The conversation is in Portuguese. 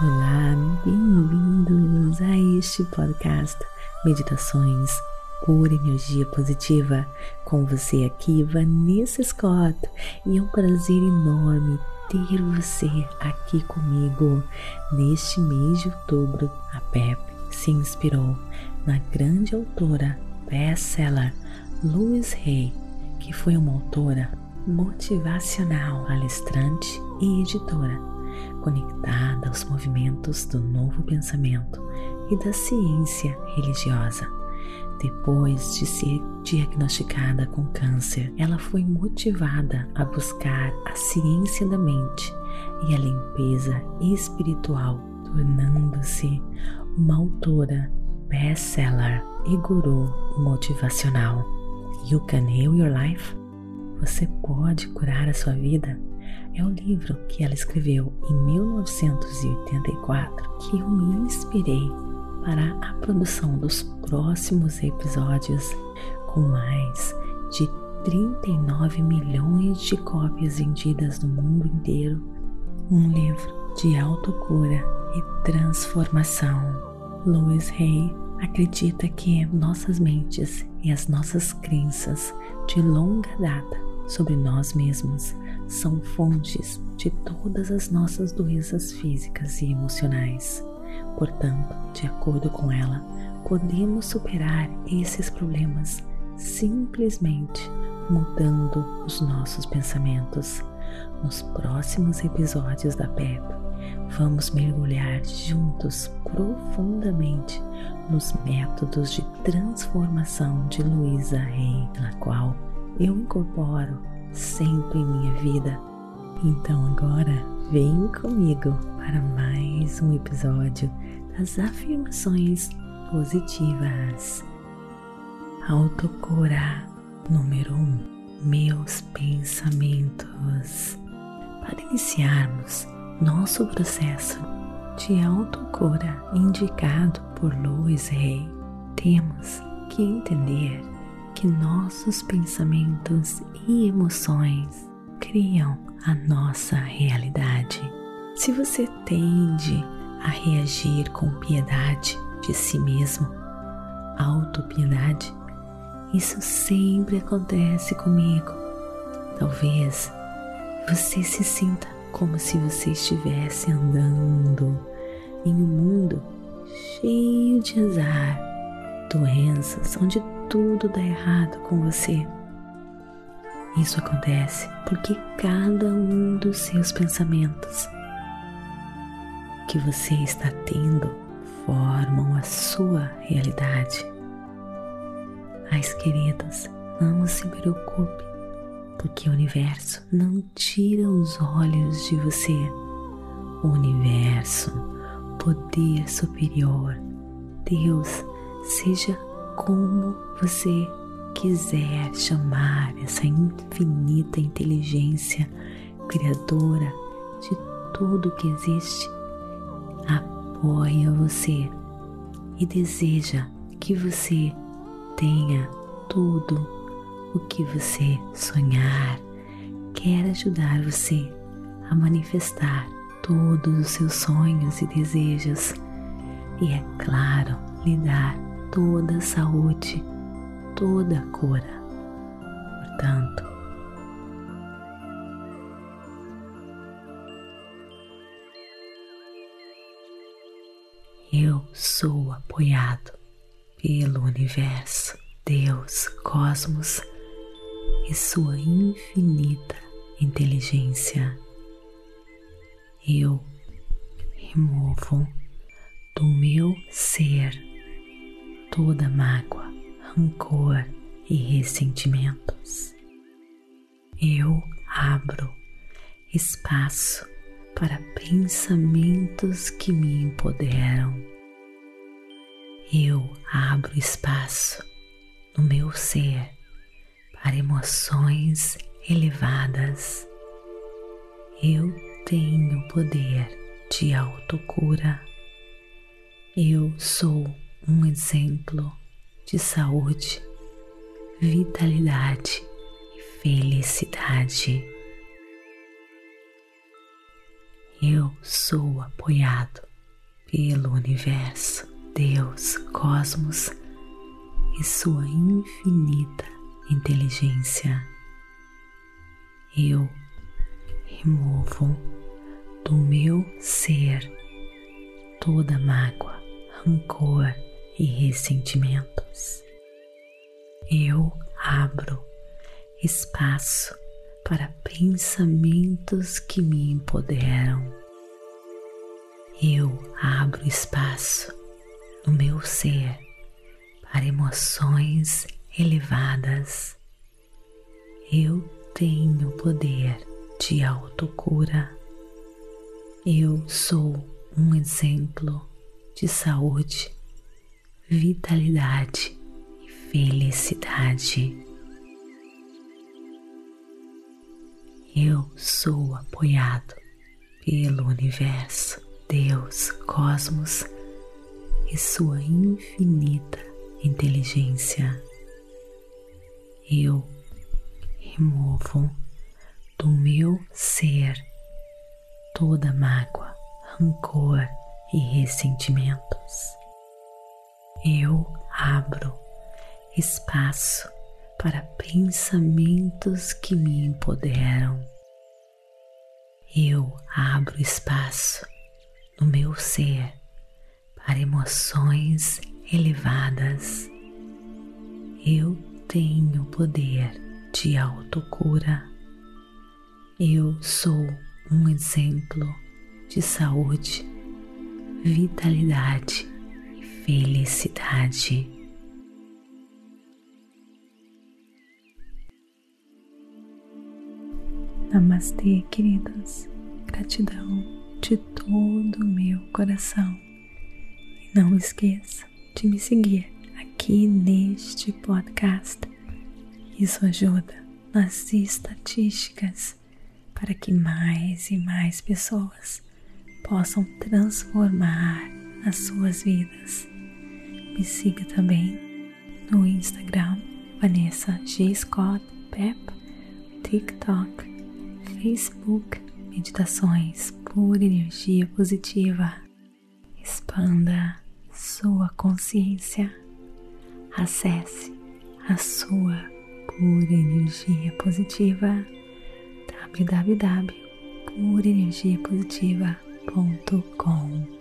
Olá, bem-vindos a este podcast Meditações por Energia Positiva. Com você aqui, Vanessa Scott, e é um prazer enorme ter você aqui comigo. Neste mês de outubro, a PEP se inspirou na grande autora best-seller Louise Hay, que foi uma autora motivacional, palestrante e editora, conectada aos movimentos do novo pensamento e da ciência religiosa. Depois de ser diagnosticada com câncer, ela foi motivada a buscar a ciência da mente e a limpeza espiritual, tornando-se uma autora best-seller e guru motivacional. You Can Heal Your Life? Você pode curar a sua vida? É o livro que ela escreveu em 1984 que eu me inspirei para a produção dos próximos episódios com mais de 39 milhões de cópias vendidas no mundo inteiro. Um livro de autocura e transformação. Louis Hay acredita que nossas mentes e as nossas crenças de longa data sobre nós mesmos são fontes de todas as nossas doenças físicas e emocionais. Portanto, de acordo com ela, podemos superar esses problemas simplesmente mudando os nossos pensamentos. Nos próximos episódios da PEP, vamos mergulhar juntos profundamente nos métodos de transformação de Luísa Rey, na qual eu incorporo sempre em minha vida. Então agora vem comigo para mais um episódio das afirmações positivas. Autocura número 1. Um, meus pensamentos. Para iniciarmos nosso processo de autocura indicado por Louis Hay, temos que entender que nossos pensamentos e emoções criam a nossa realidade. Se você tende a reagir com piedade de si mesmo, autopiedade, isso sempre acontece comigo. Talvez você se sinta como se você estivesse andando em um mundo cheio de azar, doenças, onde tudo dá errado com você. Isso acontece porque cada um dos seus pensamentos que você está tendo formam a sua realidade. Mas, queridos, não se preocupe, porque o universo não tira os olhos de você. O universo, poder superior, Deus, seja como você quiser chamar essa infinita inteligência criadora de tudo que existe, apoia você e deseja que você tenha tudo o que você sonhar, quer ajudar você a manifestar todos os seus sonhos e desejos e, é claro, lhe dar toda a saúde, toda a cura. Portanto, eu sou apoiado pelo universo, Deus, cosmos e sua infinita inteligência. Eu removo do meu ser toda mágoa, rancor e ressentimentos. Eu abro espaço para pensamentos que me empoderam. Eu abro espaço no meu ser para emoções elevadas. Eu tenho poder de autocura. Eu sou um exemplo de saúde, vitalidade e felicidade. Eu sou apoiado pelo universo, Deus, cosmos e sua infinita inteligência. Eu removo do meu ser toda mágoa, rancor e ressentimentos. Eu abro espaço para pensamentos que me empoderam. Eu abro espaço no meu ser para emoções elevadas. Eu tenho poder de autocura. Eu sou um exemplo de saúde, vitalidade e felicidade. Eu sou apoiado pelo universo, Deus, cosmos e sua infinita inteligência. Eu removo do meu ser toda mágoa, rancor e ressentimentos. Eu abro espaço para pensamentos que me empoderam. Eu abro espaço no meu ser para emoções elevadas. Eu tenho poder de autocura. Eu sou um exemplo de saúde, vitalidade felicidade. Namastê, queridos. Gratidão de todo o meu coração. E não esqueça de me seguir aqui neste podcast. Isso ajuda nas estatísticas para que mais e mais pessoas possam transformar as suas vidas. Me siga também no Instagram Vanessa G. Scott Pep, TikTok Facebook Meditações por Energia Positiva. Expanda sua consciência. Acesse a sua pura energia positiva www.purenergiapositiva.com